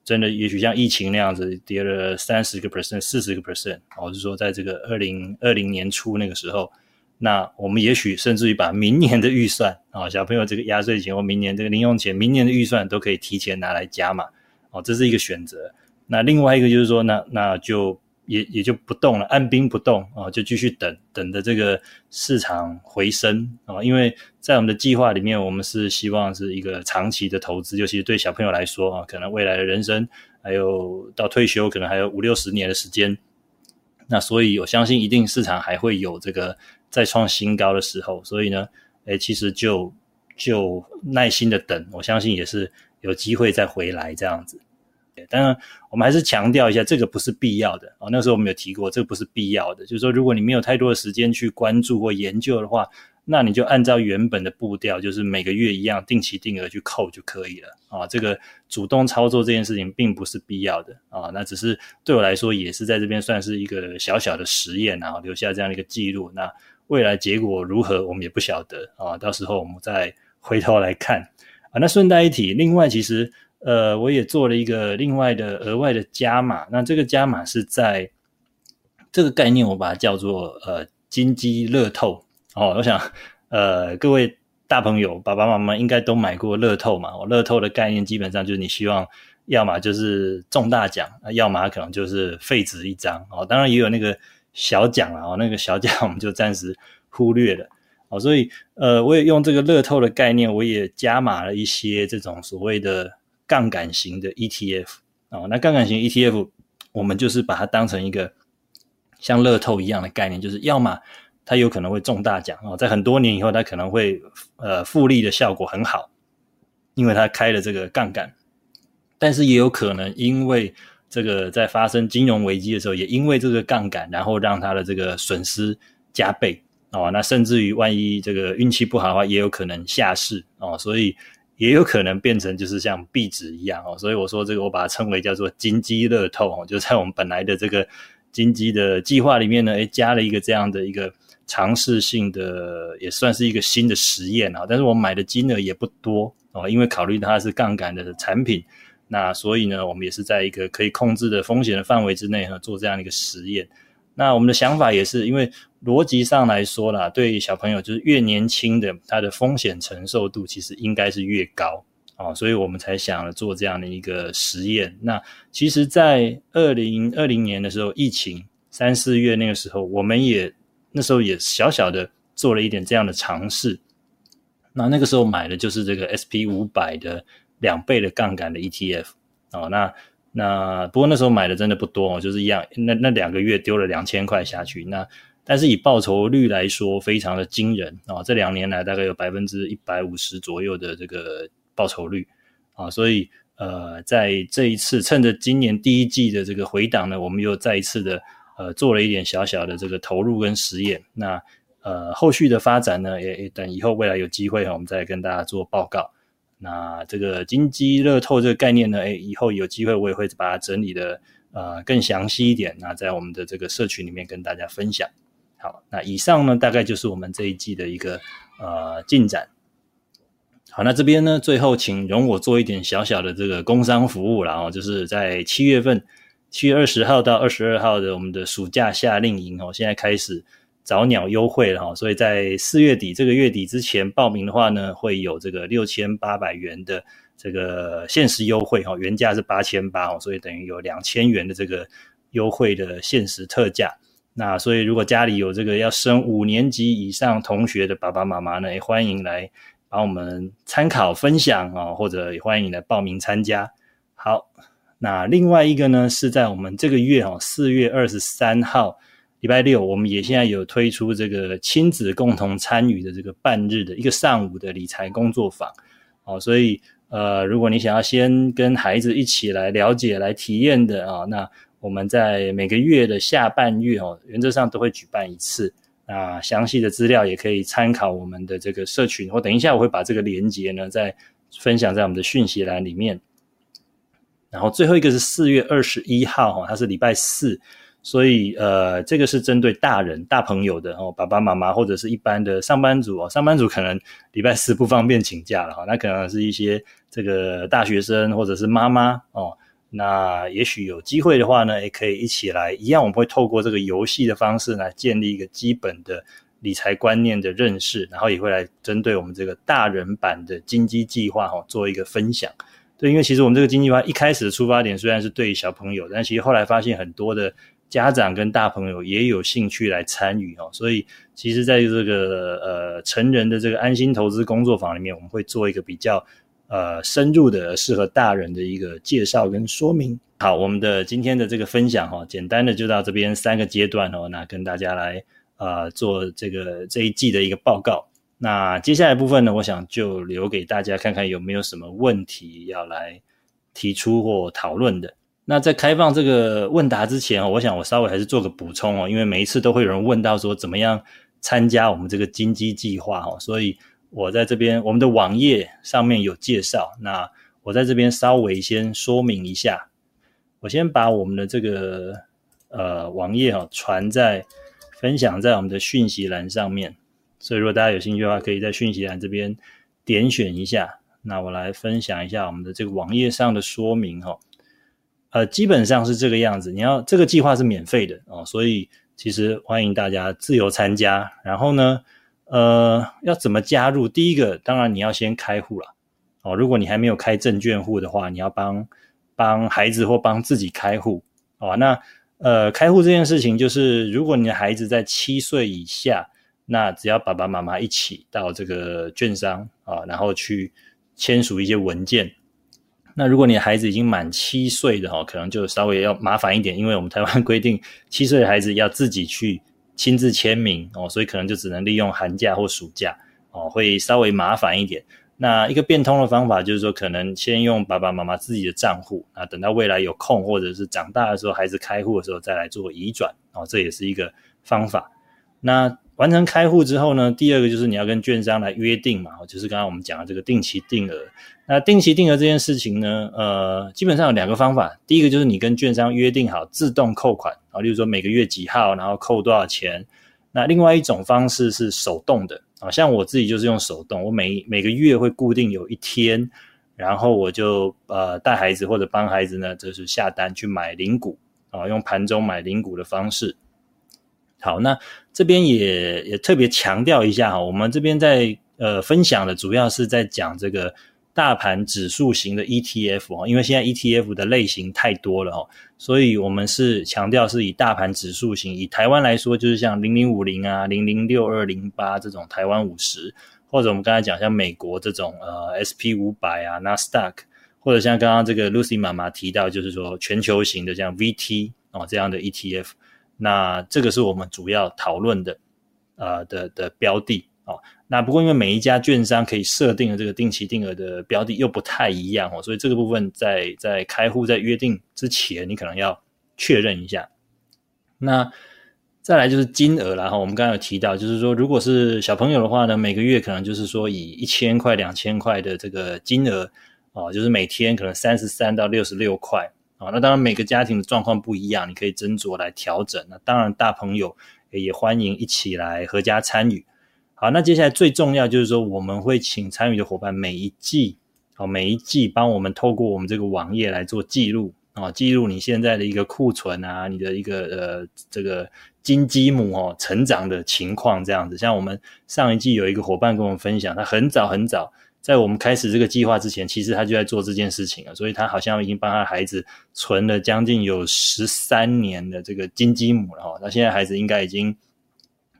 真的，也许像疫情那样子跌了三十个 percent、四十个 percent，哦，是说在这个二零二零年初那个时候，那我们也许甚至于把明年的预算啊，小朋友这个压岁钱或明年这个零用钱，明年的预算都可以提前拿来加嘛，哦，这是一个选择。那另外一个就是说，那那就。也也就不动了，按兵不动啊，就继续等等的这个市场回升啊。因为在我们的计划里面，我们是希望是一个长期的投资，尤其是对小朋友来说啊，可能未来的人生还有到退休，可能还有五六十年的时间。那所以我相信，一定市场还会有这个再创新高的时候。所以呢，诶，其实就就耐心的等，我相信也是有机会再回来这样子。当然，我们还是强调一下，这个不是必要的啊。那时候我们有提过，这个不是必要的。就是说，如果你没有太多的时间去关注或研究的话，那你就按照原本的步调，就是每个月一样定期定额去扣就可以了啊。这个主动操作这件事情并不是必要的啊。那只是对我来说，也是在这边算是一个小小的实验，然后留下这样的一个记录。那未来结果如何，我们也不晓得啊。到时候我们再回头来看啊。那顺带一提，另外其实。呃，我也做了一个另外的额外的加码，那这个加码是在这个概念，我把它叫做呃金鸡乐透哦。我想呃各位大朋友爸爸妈妈应该都买过乐透嘛。我乐透的概念基本上就是你希望要么就是中大奖，要么可能就是废纸一张哦。当然也有那个小奖了哦，那个小奖 我们就暂时忽略了哦。所以呃，我也用这个乐透的概念，我也加码了一些这种所谓的杠杆型的 ETF 哦。那杠杆型 ETF，我们就是把它当成一个像乐透一样的概念，就是要么它有可能会中大奖哦，在很多年以后，它可能会呃复利的效果很好，因为它开了这个杠杆。但是也有可能，因为这个在发生金融危机的时候，也因为这个杠杆，然后让它的这个损失加倍哦。那甚至于万一这个运气不好的话，也有可能下市哦。所以也有可能变成就是像壁纸一样哦。所以我说这个，我把它称为叫做金鸡乐透哦。就在我们本来的这个金鸡的计划里面呢，诶，加了一个这样的一个尝试性的，也算是一个新的实验啊。但是我买的金额也不多哦，因为考虑它是杠杆的产品。那所以呢，我们也是在一个可以控制的风险的范围之内哈，做这样的一个实验。那我们的想法也是，因为逻辑上来说啦，对小朋友就是越年轻的，他的风险承受度其实应该是越高啊，所以我们才想了做这样的一个实验。那其实，在二零二零年的时候，疫情三四月那个时候，我们也那时候也小小的做了一点这样的尝试。那那个时候买的就是这个 SP 五百的。两倍的杠杆的 ETF 哦，那那不过那时候买的真的不多哦，就是一样，那那两个月丢了两千块下去，那但是以报酬率来说非常的惊人啊，这两年来大概有百分之一百五十左右的这个报酬率。啊，所以呃在这一次趁着今年第一季的这个回档呢，我们又再一次的呃做了一点小小的这个投入跟实验，那呃后续的发展呢，也等以后未来有机会哈，我们再跟大家做报告。那这个金鸡乐透这个概念呢，诶，以后有机会我也会把它整理的呃更详细一点，那在我们的这个社群里面跟大家分享。好，那以上呢大概就是我们这一季的一个呃进展。好，那这边呢最后请容我做一点小小的这个工商服务了哦，就是在七月份七月二十号到二十二号的我们的暑假夏令营哦，现在开始。早鸟优惠了哈，所以在四月底这个月底之前报名的话呢，会有这个六千八百元的这个限时优惠哈，原价是八千八哦，所以等于有两千元的这个优惠的限时特价。那所以如果家里有这个要升五年级以上同学的爸爸妈妈呢，也欢迎来帮我们参考分享啊，或者也欢迎来报名参加。好，那另外一个呢是在我们这个月哈，四月二十三号。礼拜六，我们也现在有推出这个亲子共同参与的这个半日的一个上午的理财工作坊，哦，所以呃，如果你想要先跟孩子一起来了解、来体验的啊，那我们在每个月的下半月哦，原则上都会举办一次。那详细的资料也可以参考我们的这个社群，或等一下我会把这个连接呢再分享在我们的讯息栏里面。然后最后一个是四月二十一号哈，它是礼拜四。所以，呃，这个是针对大人、大朋友的哦，爸爸妈妈或者是一般的上班族哦，上班族可能礼拜四不方便请假了哈，那可能是一些这个大学生或者是妈妈哦，那也许有机会的话呢，也可以一起来，一样我们会透过这个游戏的方式来建立一个基本的理财观念的认识，然后也会来针对我们这个大人版的金鸡计划哈做一个分享。对，因为其实我们这个经济化一开始的出发点虽然是对小朋友，但其实后来发现很多的。家长跟大朋友也有兴趣来参与哦，所以其实在这个呃成人的这个安心投资工作坊里面，我们会做一个比较呃深入的适合大人的一个介绍跟说明。好，我们的今天的这个分享哈，简单的就到这边三个阶段哦，那跟大家来呃做这个这一季的一个报告。那接下来部分呢，我想就留给大家看看有没有什么问题要来提出或讨论的。那在开放这个问答之前哦，我想我稍微还是做个补充哦，因为每一次都会有人问到说怎么样参加我们这个金鸡计划哦，所以我在这边我们的网页上面有介绍，那我在这边稍微先说明一下，我先把我们的这个呃网页哈传在分享在我们的讯息栏上面，所以如果大家有兴趣的话，可以在讯息栏这边点选一下，那我来分享一下我们的这个网页上的说明哈。呃，基本上是这个样子。你要这个计划是免费的哦，所以其实欢迎大家自由参加。然后呢，呃，要怎么加入？第一个，当然你要先开户了哦。如果你还没有开证券户的话，你要帮帮孩子或帮自己开户哦。那呃，开户这件事情，就是如果你的孩子在七岁以下，那只要爸爸妈妈一起到这个券商啊，然后去签署一些文件。那如果你的孩子已经满七岁的哦，可能就稍微要麻烦一点，因为我们台湾规定七岁的孩子要自己去亲自签名哦，所以可能就只能利用寒假或暑假哦，会稍微麻烦一点。那一个变通的方法就是说，可能先用爸爸妈妈自己的账户啊，等到未来有空或者是长大的时候，孩子开户的时候再来做移转哦，这也是一个方法。那完成开户之后呢，第二个就是你要跟券商来约定嘛，就是刚刚我们讲的这个定期定额。那定期定额这件事情呢，呃，基本上有两个方法。第一个就是你跟券商约定好自动扣款啊，例如说每个月几号，然后扣多少钱。那另外一种方式是手动的啊，像我自己就是用手动，我每每个月会固定有一天，然后我就呃带孩子或者帮孩子呢，就是下单去买零股啊，用盘中买零股的方式。好，那这边也也特别强调一下哈，我们这边在呃分享的主要是在讲这个大盘指数型的 ETF 哦，因为现在 ETF 的类型太多了哦，所以我们是强调是以大盘指数型，以台湾来说就是像零零五零啊、零零六二零八这种台湾五十，或者我们刚才讲像美国这种呃 SP 五百啊、纳斯达克，或者像刚刚这个 Lucy 妈妈提到，就是说全球型的像 VT 哦这样的 ETF。那这个是我们主要讨论的，呃的的标的哦。那不过因为每一家券商可以设定的这个定期定额的标的又不太一样哦，所以这个部分在在开户在约定之前，你可能要确认一下。那再来就是金额了哈，我们刚刚有提到，就是说如果是小朋友的话呢，每个月可能就是说以一千块、两千块的这个金额哦，就是每天可能三十三到六十六块。啊，那当然每个家庭的状况不一样，你可以斟酌来调整。那当然大朋友也欢迎一起来合家参与。好，那接下来最重要就是说，我们会请参与的伙伴每一季，哦，每一季帮我们透过我们这个网页来做记录啊，记录你现在的一个库存啊，你的一个呃这个金鸡母哦成长的情况这样子。像我们上一季有一个伙伴跟我们分享，他很早很早。在我们开始这个计划之前，其实他就在做这件事情了，所以他好像已经帮他孩子存了将近有十三年的这个金鸡母了哈。那现在孩子应该已经，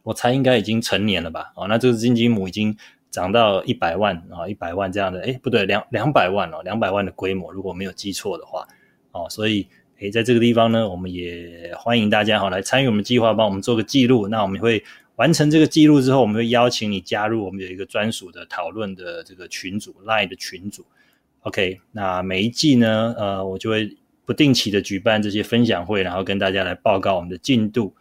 我猜应该已经成年了吧？哦，那这个金鸡母已经涨到一百万啊，一百万这样的，哎，不对，两两百万哦，两百万的规模，如果没有记错的话，哦，所以哎，在这个地方呢，我们也欢迎大家哈来参与我们计划，帮我们做个记录。那我们会。完成这个记录之后，我们会邀请你加入我们有一个专属的讨论的这个群组，Line 的群组。OK，那每一季呢，呃，我就会不定期的举办这些分享会，然后跟大家来报告我们的进度。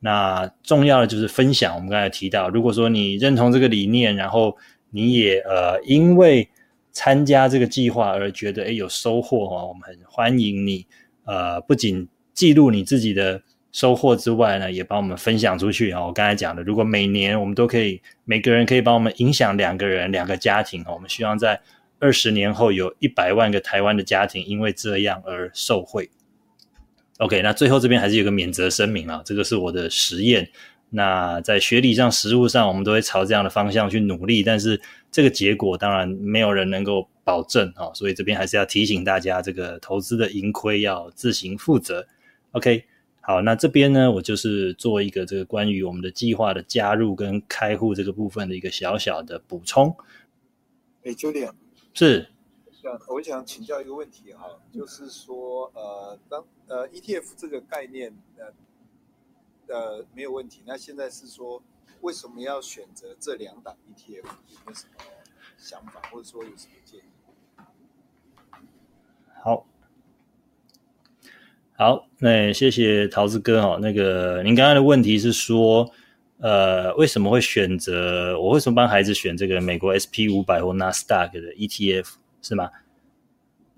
那重要的就是分享。我们刚才提到，如果说你认同这个理念，然后你也呃因为参加这个计划而觉得诶有收获哈，我们很欢迎你呃不仅记录你自己的。收获之外呢，也帮我们分享出去啊！我刚才讲的，如果每年我们都可以，每个人可以帮我们影响两个人、两个家庭我们希望在二十年后有一百万个台湾的家庭因为这样而受惠。OK，那最后这边还是有个免责声明啊，这个是我的实验。那在学理上、实务上，我们都会朝这样的方向去努力，但是这个结果当然没有人能够保证啊，所以这边还是要提醒大家，这个投资的盈亏要自行负责。OK。好，那这边呢，我就是做一个这个关于我们的计划的加入跟开户这个部分的一个小小的补充。哎，Julian，是，我想请教一个问题哈，就是说，呃，当呃 ETF 这个概念，呃呃没有问题，那现在是说为什么要选择这两档 ETF？有没有什么想法，或者说有什么建议？好。好，那谢谢桃子哥哈。那个，您刚刚的问题是说，呃，为什么会选择？我为什么帮孩子选这个美国 SP 五百或纳斯达克的 ETF 是吗？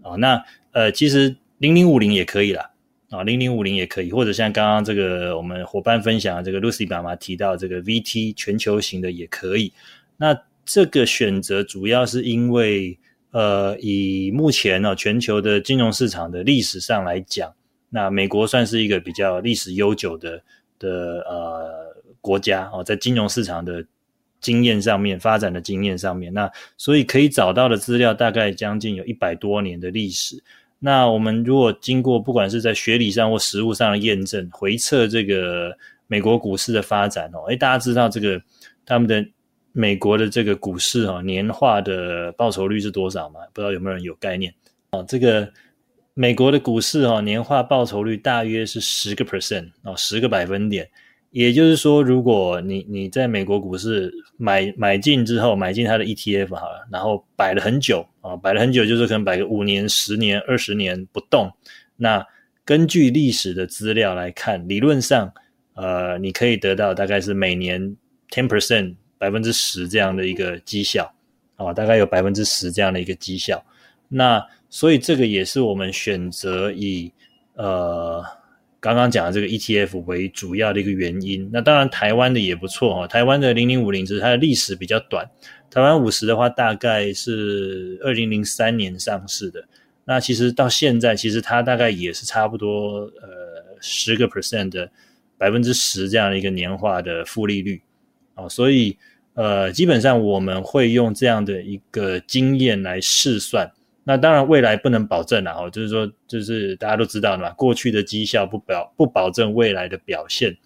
哦，那呃，其实零零五零也可以啦，啊，零零五零也可以，或者像刚刚这个我们伙伴分享的这个 Lucy 妈妈提到这个 VT 全球型的也可以。那这个选择主要是因为，呃，以目前呢全球的金融市场的历史上来讲。那美国算是一个比较历史悠久的的呃国家哦，在金融市场的经验上面发展的经验上面，那所以可以找到的资料大概将近有一百多年的历史。那我们如果经过不管是在学理上或实物上的验证，回测这个美国股市的发展哦，诶，大家知道这个他们的美国的这个股市哦，年化的报酬率是多少吗？不知道有没有人有概念哦？这个美国的股市哦，年化报酬率大约是十个 percent 哦，十个百分点。也就是说，如果你你在美国股市买买进之后，买进它的 ETF 好了，然后摆了很久啊，摆了很久，就是可能摆个五年、十年、二十年不动。那根据历史的资料来看，理论上，呃，你可以得到大概是每年 ten percent 百分之十这样的一个绩效啊，大概有百分之十这样的一个绩效。那所以这个也是我们选择以呃。刚刚讲的这个 ETF 为主要的一个原因，那当然台湾的也不错哦。台湾的零零五零只是它的历史比较短，台湾五十的话大概是二零零三年上市的，那其实到现在其实它大概也是差不多呃十个 percent 的百分之十这样的一个年化的负利率哦，所以呃基本上我们会用这样的一个经验来试算。那当然，未来不能保证了哦，就是说，就是大家都知道的嘛，过去的绩效不表不保证未来的表现。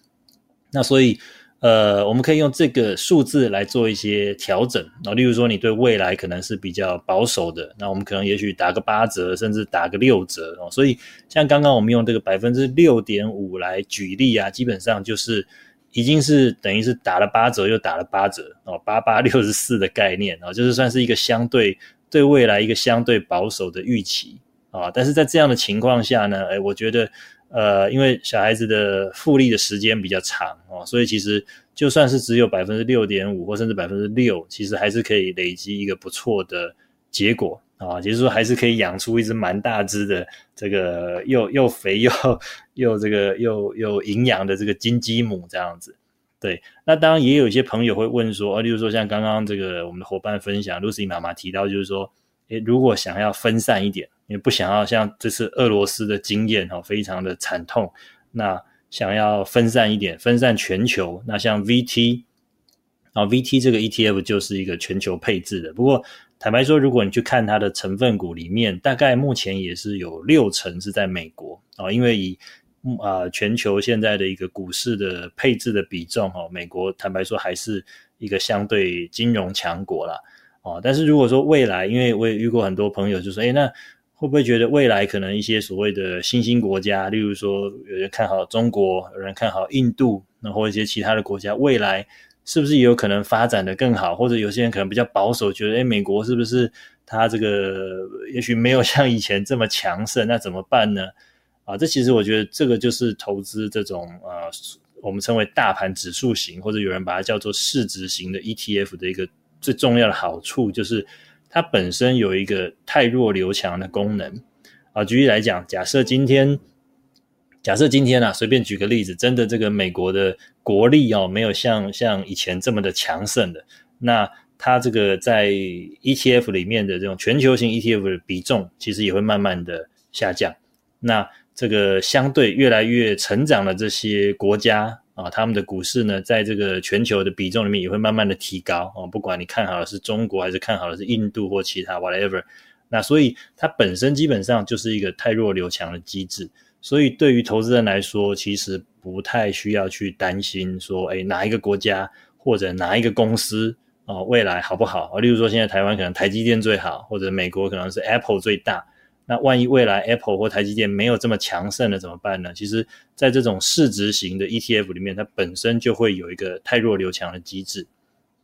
那所以，呃，我们可以用这个数字来做一些调整啊，例如说，你对未来可能是比较保守的，那我们可能也许打个八折，甚至打个六折哦。所以，像刚刚我们用这个百分之六点五来举例啊，基本上就是已经是等于是打了八折又打了八折哦，八八六十四的概念啊，就是算是一个相对。对未来一个相对保守的预期啊，但是在这样的情况下呢，哎，我觉得，呃，因为小孩子的复利的时间比较长哦，所以其实就算是只有百分之六点五或甚至百分之六，其实还是可以累积一个不错的结果啊，也就是说还是可以养出一只蛮大只的这个又又肥又又这个又又营养的这个金鸡母这样子。对，那当然也有一些朋友会问说，啊，例如说像刚刚这个我们的伙伴分享，Lucy 妈妈提到，就是说，诶，如果想要分散一点，也不想要像这次俄罗斯的经验哈，非常的惨痛，那想要分散一点，分散全球，那像 VT 啊，VT 这个 ETF 就是一个全球配置的。不过坦白说，如果你去看它的成分股里面，大概目前也是有六成是在美国啊，因为以啊，全球现在的一个股市的配置的比重，哈，美国坦白说还是一个相对金融强国啦。哦。但是如果说未来，因为我也遇过很多朋友，就说，哎，那会不会觉得未来可能一些所谓的新兴国家，例如说有人看好中国，有人看好印度，那或一些其他的国家，未来是不是也有可能发展的更好？或者有些人可能比较保守，觉得，哎，美国是不是它这个也许没有像以前这么强盛？那怎么办呢？啊，这其实我觉得这个就是投资这种呃，我们称为大盘指数型，或者有人把它叫做市值型的 ETF 的一个最重要的好处，就是它本身有一个太弱留强的功能。啊，举例来讲，假设今天，假设今天啊，随便举个例子，真的这个美国的国力哦，没有像像以前这么的强盛的，那它这个在 ETF 里面的这种全球型 ETF 的比重，其实也会慢慢的下降。那这个相对越来越成长的这些国家啊，他们的股市呢，在这个全球的比重里面也会慢慢的提高啊。不管你看好的是中国，还是看好的是印度或其他 whatever，那所以它本身基本上就是一个太弱留强的机制。所以对于投资人来说，其实不太需要去担心说，哎，哪一个国家或者哪一个公司啊，未来好不好啊？例如说，现在台湾可能台积电最好，或者美国可能是 Apple 最大。那万一未来 Apple 或台积电没有这么强盛了怎么办呢？其实，在这种市值型的 ETF 里面，它本身就会有一个太弱留强的机制，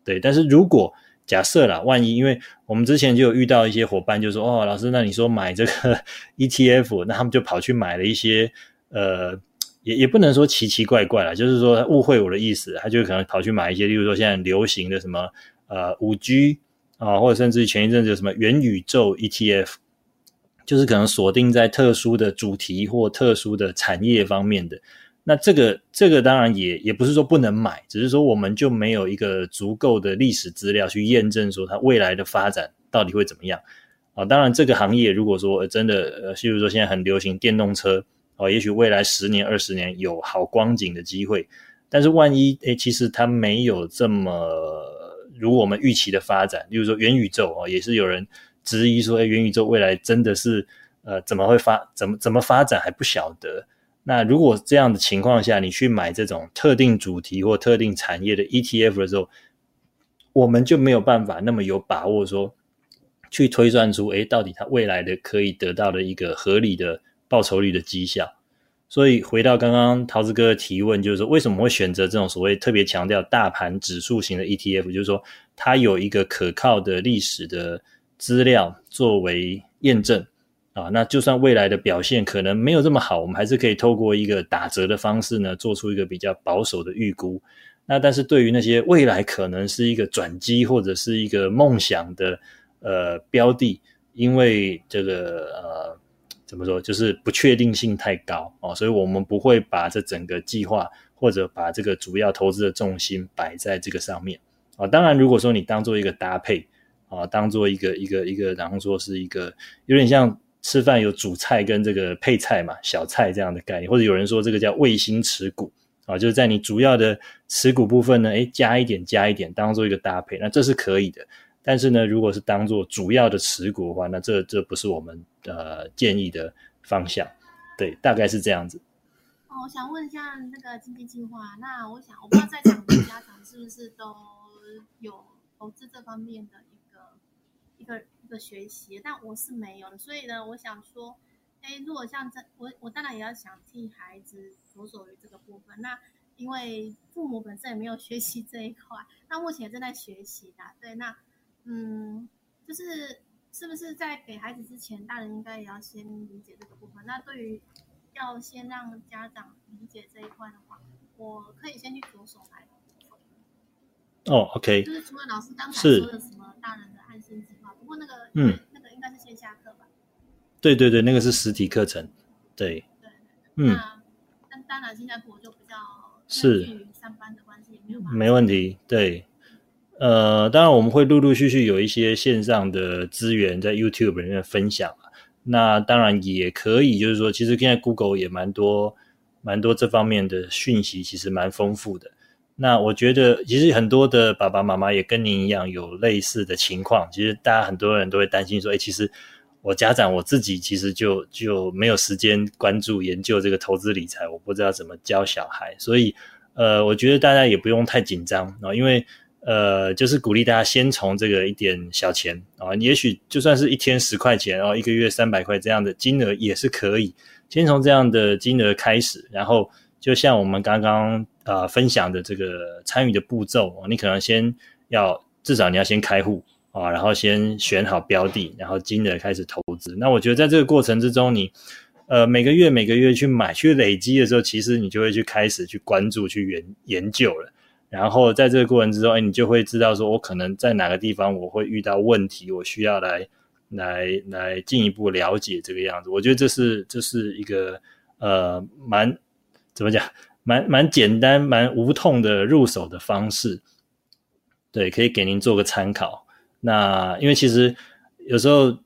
对。但是如果假设啦，万一因为我们之前就有遇到一些伙伴，就说哦，老师，那你说买这个 ETF，那他们就跑去买了一些呃，也也不能说奇奇怪怪啦，就是说误会我的意思，他就可能跑去买一些，例如说现在流行的什么呃五 G 啊，或者甚至前一阵子有什么元宇宙 ETF。就是可能锁定在特殊的主题或特殊的产业方面的，那这个这个当然也也不是说不能买，只是说我们就没有一个足够的历史资料去验证说它未来的发展到底会怎么样啊。当然这个行业如果说真的呃，譬如说现在很流行电动车啊，也许未来十年二十年有好光景的机会，但是万一诶，其实它没有这么如我们预期的发展，例如说元宇宙哦，也是有人。质疑说：“哎，元宇宙未来真的是呃怎么会发怎么怎么发展还不晓得。那如果这样的情况下，你去买这种特定主题或特定产业的 ETF 的时候，我们就没有办法那么有把握说去推算出，诶，到底它未来的可以得到的一个合理的报酬率的绩效。所以回到刚刚桃子哥的提问，就是说为什么会选择这种所谓特别强调大盘指数型的 ETF？就是说它有一个可靠的历史的资料作为验证。啊，那就算未来的表现可能没有这么好，我们还是可以透过一个打折的方式呢，做出一个比较保守的预估。那但是对于那些未来可能是一个转机或者是一个梦想的呃标的，因为这个呃怎么说，就是不确定性太高哦，所以我们不会把这整个计划或者把这个主要投资的重心摆在这个上面啊。当然，如果说你当做一个搭配啊，当做一个一个一个，然后说是一个有点像。吃饭有主菜跟这个配菜嘛，小菜这样的概念，或者有人说这个叫卫星持股啊，就是在你主要的持股部分呢，诶加一点加一点，当做一个搭配，那这是可以的。但是呢，如果是当做主要的持股的话，那这这不是我们呃建议的方向。对，大概是这样子。哦，我想问一下那个经济计划，那我想我不知道在场的家长是不是都有投资这方面的一个一个。学习，但我是没有的，所以呢，我想说，哎，如果像这，我我当然也要想替孩子着手于这个部分。那因为父母本身也没有学习这一块，那目前也正在学习的，对，那嗯，就是是不是在给孩子之前，大人应该也要先理解这个部分？那对于要先让家长理解这一块的话，我可以先去着手来。哦，OK，就是除了老师刚才说的什么大人的安心不过那个嗯，那个应该是线下课吧？对对对，那个是实体课程，对。对，嗯，那当然现在我就比较是。上班的关系，没有没问题，对，呃，当然我们会陆陆续续有一些线上的资源在 YouTube 里面分享那当然也可以，就是说，其实现在 Google 也蛮多蛮多这方面的讯息，其实蛮丰富的。那我觉得，其实很多的爸爸妈妈也跟您一样有类似的情况。其实大家很多人都会担心说：“哎，其实我家长我自己其实就就没有时间关注研究这个投资理财，我不知道怎么教小孩。”所以，呃，我觉得大家也不用太紧张啊，因为呃，就是鼓励大家先从这个一点小钱啊，也许就算是一天十块钱，然后一个月三百块这样的金额也是可以，先从这样的金额开始，然后就像我们刚刚。啊，分享的这个参与的步骤，你可能先要至少你要先开户啊，然后先选好标的，然后金额开始投资。那我觉得在这个过程之中，你呃每个月每个月去买去累积的时候，其实你就会去开始去关注去研研究了。然后在这个过程之中，哎，你就会知道说我可能在哪个地方我会遇到问题，我需要来来来进一步了解这个样子。我觉得这是这是一个呃蛮怎么讲？蛮蛮简单、蛮无痛的入手的方式，对，可以给您做个参考。那因为其实有时候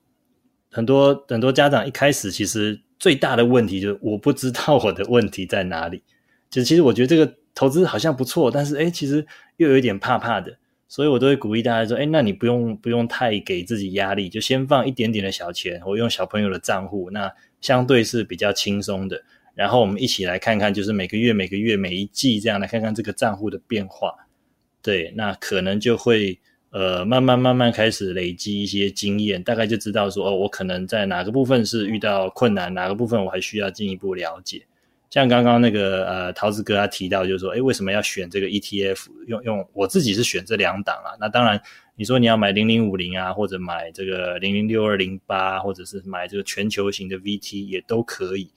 很多很多家长一开始其实最大的问题就是我不知道我的问题在哪里。就其实我觉得这个投资好像不错，但是哎，其实又有一点怕怕的，所以我都会鼓励大家说：哎，那你不用不用太给自己压力，就先放一点点的小钱，我用小朋友的账户，那相对是比较轻松的。然后我们一起来看看，就是每个月、每个月、每一季这样来看看这个账户的变化。对，那可能就会呃慢慢慢慢开始累积一些经验，大概就知道说哦，我可能在哪个部分是遇到困难，哪个部分我还需要进一步了解。像刚刚那个呃桃子哥他提到，就是说，哎，为什么要选这个 ETF？用用我自己是选这两档啊。那当然，你说你要买零零五零啊，或者买这个零零六二零八，或者是买这个全球型的 VT 也都可以。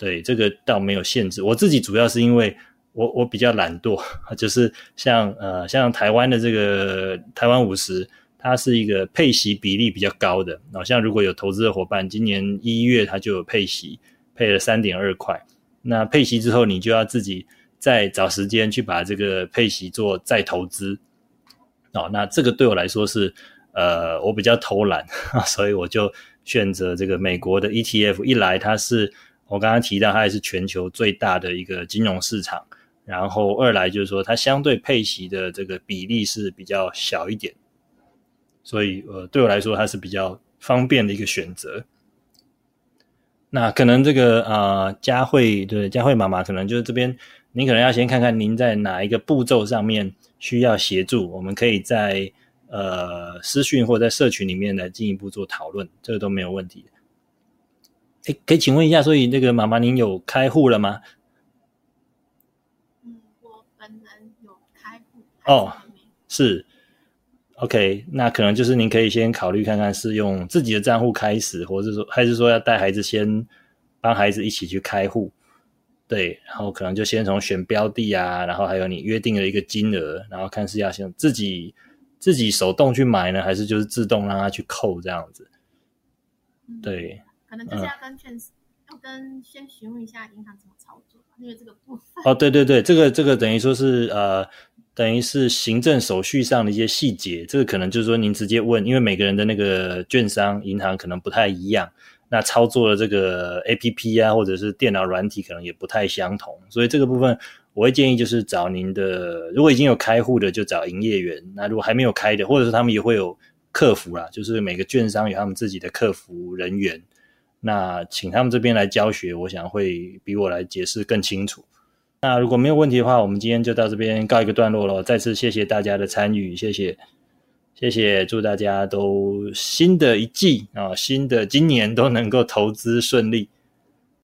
对这个倒没有限制，我自己主要是因为我我比较懒惰，就是像呃像台湾的这个台湾五十，它是一个配息比例比较高的，好像如果有投资的伙伴，今年一月它就有配息，配了三点二块，那配息之后你就要自己再找时间去把这个配息做再投资，哦，那这个对我来说是呃我比较偷懒，所以我就选择这个美国的 ETF，一来它是。我刚刚提到，它也是全球最大的一个金融市场。然后二来就是说，它相对配息的这个比例是比较小一点，所以呃，对我来说它是比较方便的一个选择。那可能这个啊，佳慧对佳慧妈妈，可能就是这边，您可能要先看看您在哪一个步骤上面需要协助，我们可以在呃私讯或在社群里面来进一步做讨论，这个都没有问题。哎，可以请问一下，所以那个妈妈您有开户了吗？嗯，我本人有开户哦，是。OK，那可能就是您可以先考虑看看，是用自己的账户开始，或者说还是说要带孩子先帮孩子一起去开户，对，然后可能就先从选标的啊，然后还有你约定的一个金额，然后看是要先自己自己手动去买呢，还是就是自动让他去扣这样子，对，可能就是要跟券要跟先询问一下银行怎么操作，因为这个部分哦，对对对，这个这个等于说是呃。等于是行政手续上的一些细节，这个可能就是说您直接问，因为每个人的那个券商银行可能不太一样，那操作的这个 A P P 啊，或者是电脑软体可能也不太相同，所以这个部分我会建议就是找您的，如果已经有开户的就找营业员，那如果还没有开的，或者是他们也会有客服啦，就是每个券商有他们自己的客服人员，那请他们这边来教学，我想会比我来解释更清楚。那如果没有问题的话，我们今天就到这边告一个段落了。再次谢谢大家的参与，谢谢，谢谢，祝大家都新的一季啊，新的今年都能够投资顺利。